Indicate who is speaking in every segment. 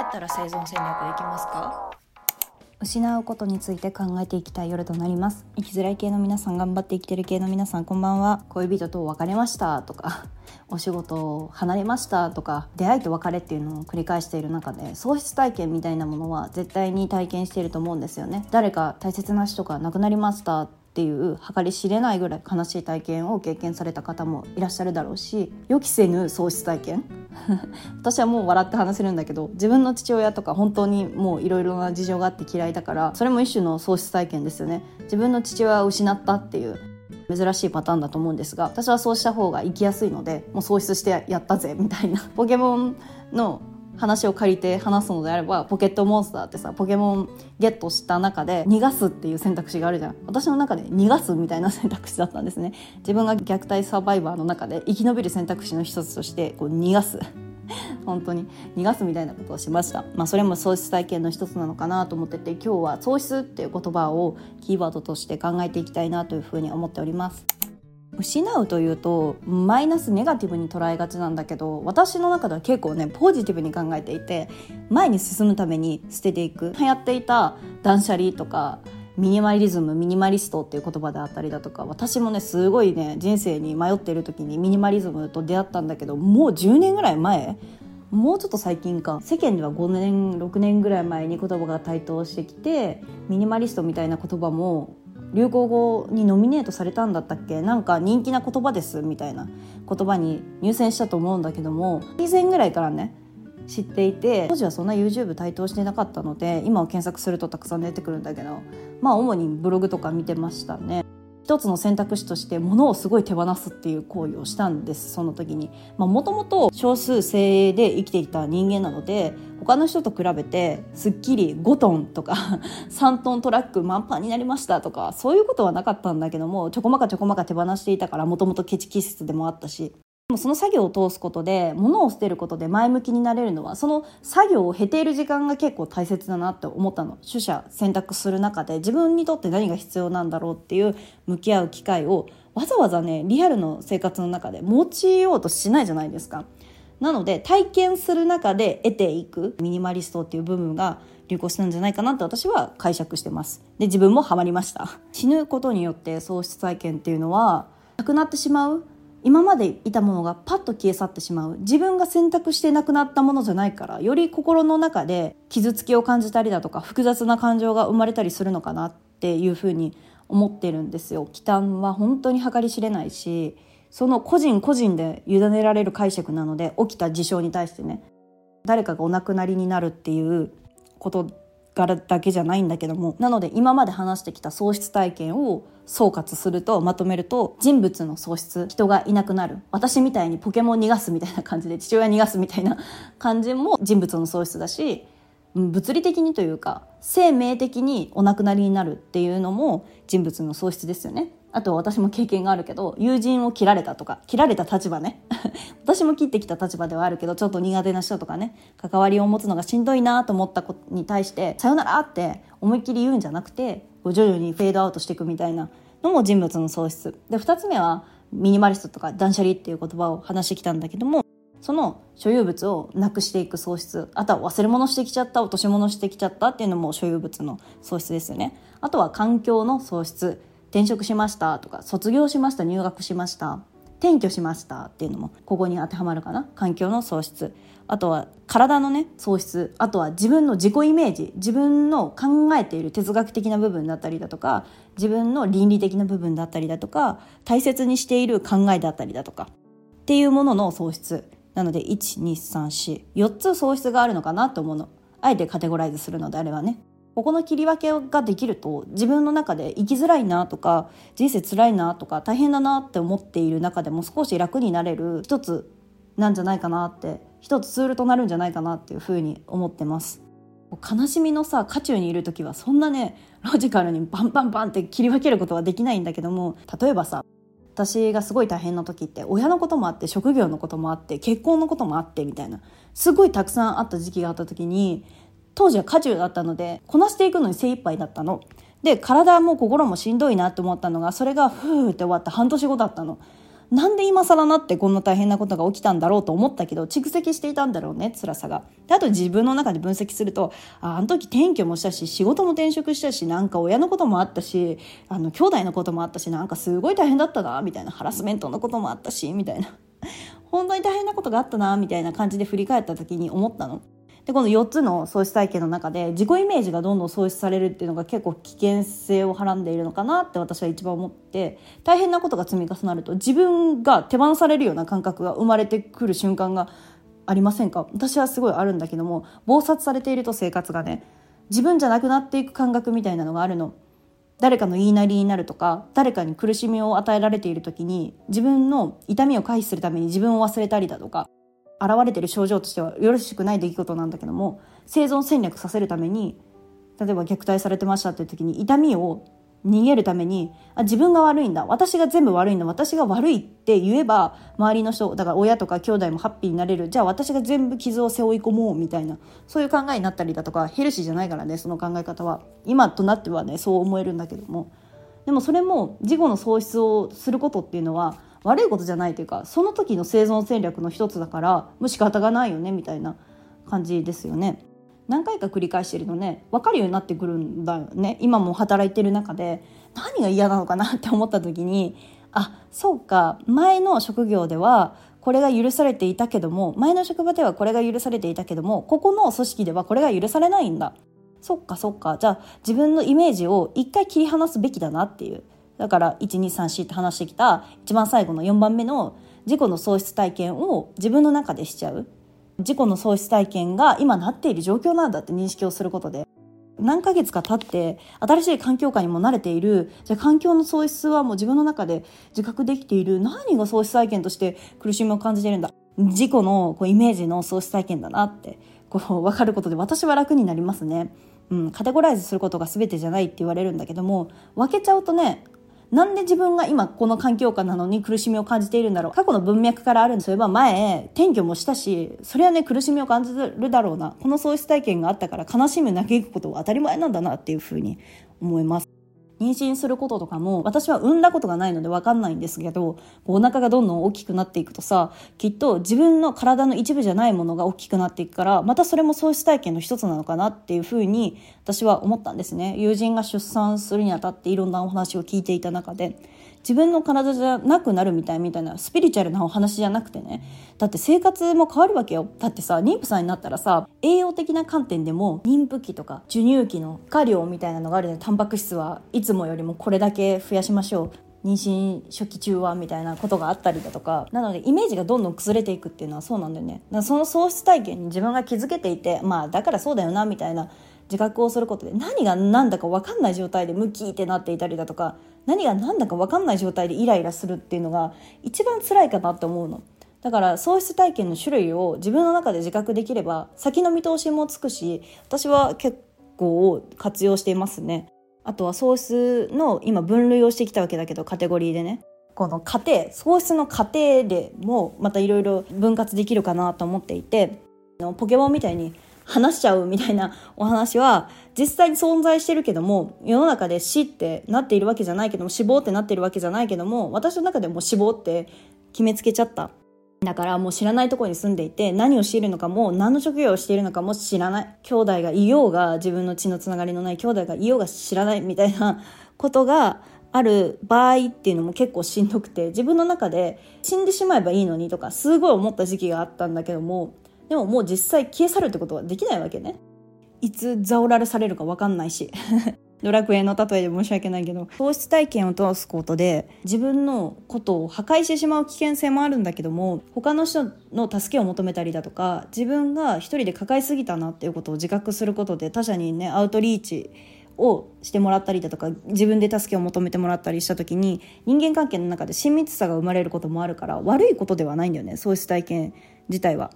Speaker 1: やったら生存戦略できますか？
Speaker 2: 失うことについて考えていきたい夜となります。生きづらい系の皆さん頑張って生きてる系の皆さんこんばんは。恋人と別れましたとか お仕事を離れましたとか出会いと別れっていうのを繰り返している中で喪失体験みたいなものは絶対に体験していると思うんですよね。誰か大切な人が亡くなりましたっていう計り知れないぐらい悲しい体験を経験された方もいらっしゃるだろうし予期せぬ喪失体験？私はもう笑って話せるんだけど自分の父親とか本当にもういろいろな事情があって嫌いだからそれも一種の喪失体験ですよね。自分の父親を失ったっていう珍しいパターンだと思うんですが私はそうした方が生きやすいのでもう喪失してやったぜみたいな。ポケモンの話を借りて話すのであればポケットモンスターってさポケモンゲットした中で逃がすっていう選択肢があるじゃん。私の中で逃がすみたいな選択肢だったんですね。自分が虐待サバイバーの中で生き延びる選択肢の一つとしてこう逃がす。本当に。逃がすみたいなことをしました。まあそれも喪失体験の一つなのかなと思ってて今日は喪失っていう言葉をキーワードとして考えていきたいなというふうに思っております。失うというとマイナスネガティブに捉えがちなんだけど私の中では結構ねポジティブに考えていて前に進むために捨てていく。流行っていた断捨離とかミニマリズムミニマリストっていう言葉であったりだとか私もねすごいね人生に迷っている時にミニマリズムと出会ったんだけどもう10年ぐらい前もうちょっと最近か世間では5年6年ぐらい前に言葉が台頭してきてミニマリストみたいな言葉も流行語にノミネートされたんだったっけ？なんか人気な言葉ですみたいな言葉に入選したと思うんだけども以前ぐらいからね知っていて当時はそんな YouTube 台頭してなかったので今を検索するとたくさん出てくるんだけどまあ主にブログとか見てましたね。一つの選択肢として物をすごい手放すっていう行為をしたんですその時に。もともと少数精鋭で生きていた人間なので他の人と比べてすっきり5トンとか 3トントラック満帆になりましたとかそういうことはなかったんだけどもちょこまかちょこまか手放していたからもともとケチ気質でもあったし。もその作業を通すことで物を捨てることで前向きになれるのはその作業を経ている時間が結構大切だなって思ったの。取捨選択する中で自分にとって何が必要なんだろうっていう向き合う機会をわざわざねリアルの生活の中で持ちようとしないじゃないですか。なので体験する中で得ていくミニマリストっていう部分が流行したんじゃないかなって私は解釈してます。で自分もハマりました。死ぬことによって喪失体験っていうのはなくなってしまう今までいたものがパッと消え去ってしまう自分が選択してなくなったものじゃないからより心の中で傷つきを感じたりだとか複雑な感情が生まれたりするのかなっていうふうに思ってるんですよ。忌憚は本当に計り知れないしその個人個人で委ねられる解釈なので起きた事象に対してね誰かがお亡くなりになるっていうことからだけじゃないんだけどもなので今まで話してきた喪失体験を総括するとまとめると人物の喪失人がいなくなる私みたいにポケモン逃がすみたいな感じで父親逃がすみたいな感じも人物の喪失だし物理的にというか生命的にお亡くなりになるっていうのも人物の喪失ですよね。あと私も経験があるけど友人を切られたとか切られた立場ね。私も切ってきた立場ではあるけどちょっと苦手な人とかね関わりを持つのがしんどいなと思ったことに対して「さよなら」って思いっきり言うんじゃなくて徐々にフェードアウトしていくみたいなのも人物の喪失。で2つ目はミニマリストとか断捨離っていう言葉を話してきたんだけどもその所有物をなくしていく喪失。あとは忘れ物してきちゃった落とし物してきちゃったっていうのも所有物の喪失ですよね。あとは環境の喪失。転職しましたとか卒業しました入学しました転居しましたっていうのもここに当てはまるかな？環境の喪失。あとは体のね喪失。あとは自分の自己イメージ。自分の考えている哲学的な部分だったりだとか自分の倫理的な部分だったりだとか大切にしている考えだったりだとかっていうものの喪失。なので12344つ喪失があるのかなと思うの。あえてカテゴライズするのであればね。ここの切り分けができると自分の中で生きづらいなとか人生辛いなとか大変だなって思っている中でも少し楽になれる一つなんじゃないかなって一つツールとなるんじゃないかなっていうふうに思ってます。悲しみのさ渦中にいる時はそんなねロジカルにバンバンバンって切り分けることはできないんだけども例えばさ私がすごい大変な時って親のこともあって職業のこともあって結婚のこともあってみたいなすごいたくさんあった時期があった時に当時は渦中だったのでこなしていくのに精一杯だったの。で体も心もしんどいなって思ったのがそれがふーって終わった半年後だったの。なんで今更なってこんな大変なことが起きたんだろうと思ったけど蓄積していたんだろうね辛さが。であと自分の中で分析するとああの時転居もしたし仕事も転職したしなんか親のこともあったしあの兄弟のこともあったしなんかすごい大変だったなみたいなハラスメントのこともあったしみたいな本当に大変なことがあったなみたいな感じで振り返った時に思ったの。でこの4つの喪失体験の中で自己イメージがどんどん喪失されるっていうのが結構危険性をはらんでいるのかなって私は一番思って大変なことが積み重なると自分が手放されるような感覚が生まれてくる瞬間がありませんか？私はすごいあるんだけども忙殺されていると生活がね自分じゃなくなっていく感覚みたいなのがあるの。誰かの言いなりになるとか誰かに苦しみを与えられている時に自分の痛みを回避するために自分を忘れたりだとか現れてる症状としてはよろしくない出来事なんだけども生存戦略させるために例えば虐待されてましたっていう時に痛みを逃げるためにあ自分が悪いんだ私が全部悪いんだ私が悪いって言えば周りの人だから親とか兄弟もハッピーになれる。じゃあ私が全部傷を背負い込もうみたいなそういう考えになったりだとかヘルシーじゃないからねその考え方は。今となってはねそう思えるんだけども。でもそれも事後の喪失をすることっていうのは悪いことじゃないというかその時の生存戦略の一つだからもう仕方がないよねみたいな感じですよね。何回か繰り返してるとね分かるようになってくるんだよね。今も働いてる中で何が嫌なのかなって思った時にあそうか前の職業ではこれが許されていたけども前の職場ではこれが許されていたけどもここの組織ではこれが許されないんだ。そっかそっか。じゃあ自分のイメージを一回切り離すべきだなっていう。だから1234って話してきた一番最後の4番目の自己の喪失体験を自分の中でしちゃう。自己の喪失体験が今なっている状況なんだって認識をすることで。何ヶ月か経って新しい環境下にも慣れている。じゃあ環境の喪失はもう自分の中で自覚できている。何が喪失体験として苦しみを感じているんだ。自己のこうイメージの喪失体験だなってこう分かることで私は楽になりますね。うん、カテゴライズすることが全てじゃないって言われるんだけども分けちゃうとねなんで自分が今この環境下なのに苦しみを感じているんだろう。過去の文脈からあるんですよば前転居もしたしそれはね苦しみを感じるだろうな。この喪失体験があったから悲しみ泣きくことは当たり前なんだなっていうふうに思います。妊娠することとかも私は産んだことがないので分かんないんですけどお腹がどんどん大きくなっていくとさきっと自分の体の一部じゃないものが大きくなっていくからまたそれも喪失体験の一つなのかなっていうふうに私は思ったんですね。友人が出産するにあたっていろんなお話を聞いていた中で。自分の体じゃなくなるみたいみたいなスピリチュアルなお話じゃなくてね。だって生活も変わるわけよ。だってさ妊婦さんになったらさ栄養的な観点でも妊婦期とか授乳期の過量みたいなのがあるのでタンパク質はいつもよりもこれだけ増やしましょう。妊娠初期中はみたいなことがあったりだとか。なのでイメージがどんどん崩れていくっていうのはそうなんだよね。だからその喪失体験に自分が気づけていてまあだからそうだよなみたいな自覚をすることで何が何だか分かんない状態でムキってなっていたりだとか何が何だか分かんない状態でイライラするっていうのが一番辛いかなって思うの。だから喪失体験の種類を自分の中で自覚できれば先の見通しもつくし私は結構活用していますね。あとは喪失の今分類をしてきたわけだけどカテゴリーでねこの過程喪失の過程でもまたいろいろ分割できるかなと思っていてポケモンみたいに話しちゃうみたいなお話は実際に存在してるけども世の中で死ってなっているわけじゃないけども死亡ってなっているわけじゃないけども私の中でも死亡って決めつけちゃった。だからもう知らないところに住んでいて何をしているのかも何の職業をしているのかも知らない。兄弟がいようが自分の血のつながりのない兄弟がいようが知らないみたいなことがある場合っていうのも結構しんどくて自分の中で死んでしまえばいいのにとかすごい思った時期があったんだけどもでももう実際消え去るってことはできないわけね。いつザオラルされるか分かんないし。ドラクエの例えで申し訳ないけど。喪失体験を通すことで自分のことを破壊してしまう危険性もあるんだけども他の人の助けを求めたりだとか自分が一人で抱えすぎたなっていうことを自覚することで他者にねアウトリーチをしてもらったりだとか自分で助けを求めてもらったりした時に人間関係の中で親密さが生まれることもあるから悪いことではないんだよね喪失体験自体は。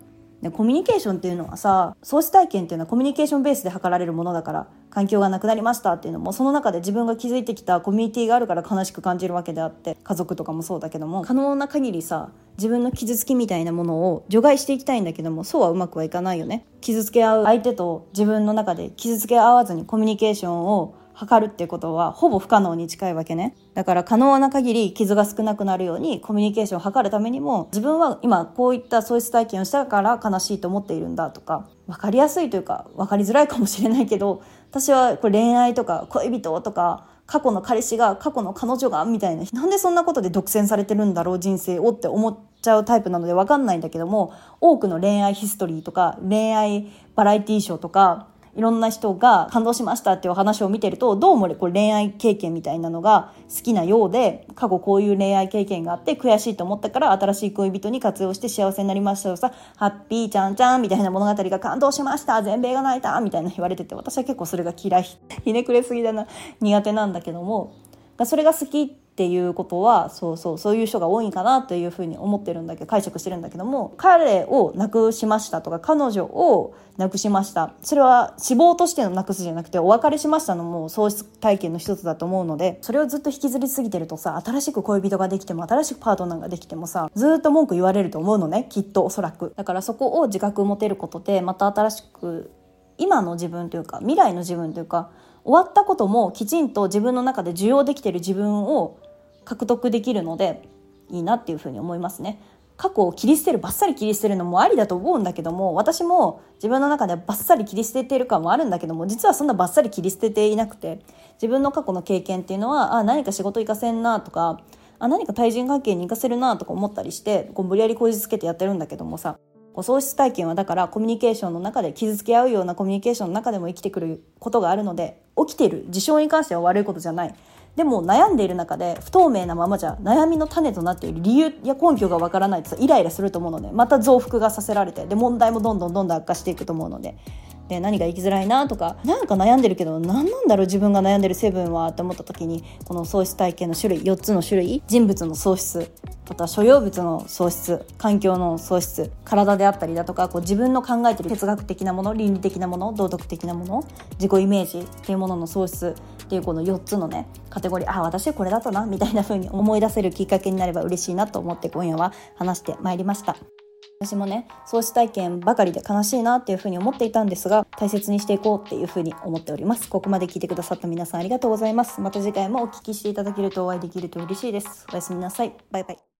Speaker 2: でコミュニケーションっていうのはさ喪失体験っていうのはコミュニケーションベースで測られるものだから環境がなくなりましたっていうのもその中で自分が築いてきたコミュニティがあるから悲しく感じるわけであって家族とかもそうだけども可能な限りさ自分の傷つきみたいなものを除外していきたいんだけどもそうはうまくはいかないよね。傷つけ合う相手と自分の中で傷つけ合わずにコミュニケーションを測るっていうことはほぼ不可能に近いわけね。だから可能な限り傷が少なくなるようにコミュニケーションを図るためにも自分は今こういった喪失体験をしたから悲しいと思っているんだとか分かりやすいというか分かりづらいかもしれないけど私はこれ恋愛とか恋人とか過去の彼氏が過去の彼女がみたいななんでそんなことで独占されてるんだろう人生をって思っちゃうタイプなので分かんないんだけども多くの恋愛ヒストリーとか恋愛バラエティーショーとかいろんな人が感動しましたっていう話を見てると、どうもこれ恋愛経験みたいなのが好きなようで、過去こういう恋愛経験があって悔しいと思ったから新しい恋人に活用して幸せになりましたよさ、ハッピーちゃんちゃんみたいな物語が感動しました全米が泣いたみたいな言われてて、私は結構それが嫌い。ひねくれすぎだな。苦手なんだけども、それが好きっていうことはそうそうそういう人が多いかなというふうに思ってるんだけど解釈してるんだけども彼を亡くしましたとか彼女を亡くしました。それは死亡としての亡くすじゃなくてお別れしましたのも喪失体験の一つだと思うのでそれをずっと引きずりすぎてるとさ新しく恋人ができても新しくパートナーができてもさずっと文句言われると思うのねきっとおそらく。だからそこを自覚持てることでまた新しく今の自分というか未来の自分というか終わったこともきちんと自分の中で受容できてる自分を獲得できるのでいいなっていうふうに思いますね。過去を切り捨てるバッサリ切り捨てるのもありだと思うんだけども私も自分の中ではバッサリ切り捨てている感もあるんだけども実はそんなバッサリ切り捨てていなくて自分の過去の経験っていうのはあ何か仕事行かせんなとかあ何か対人関係に行かせるなとか思ったりしてこう無理やりこじつけてやってるんだけどもさ喪失体験はだからコミュニケーションの中で傷つけ合うようなコミュニケーションの中でも生きてくることがあるので起きてる事象に関しては悪いことじゃないでも悩んでいる中で不透明なままじゃ悩みの種となっている理由や根拠がわからないとイライラすると思うのでまた増幅がさせられてで問題もどんどんどんどん悪化していくと思うのでで何が生きづらいなとかなんか悩んでるけど何なんだろう自分が悩んでる成分はって思った時にこの喪失体験の種類4つの種類人物の喪失また所有物の喪失環境の喪失体であったりだとかこう自分の考えてる哲学的なもの倫理的なもの道徳的なもの自己イメージっていうものの喪失っていうこの4つのねカテゴリーあ私これだったなみたいな風に思い出せるきっかけになれば嬉しいなと思って今夜は話してまいりました。私もね創始体験ばかりで悲しいなっていうふうに思っていたんですが大切にしていこうっていうふうに思っております。ここまで聞いてくださった皆さんありがとうございます。また次回もお聞きしていただけるとお会いできると嬉しいです。おやすみなさい。バイバイ。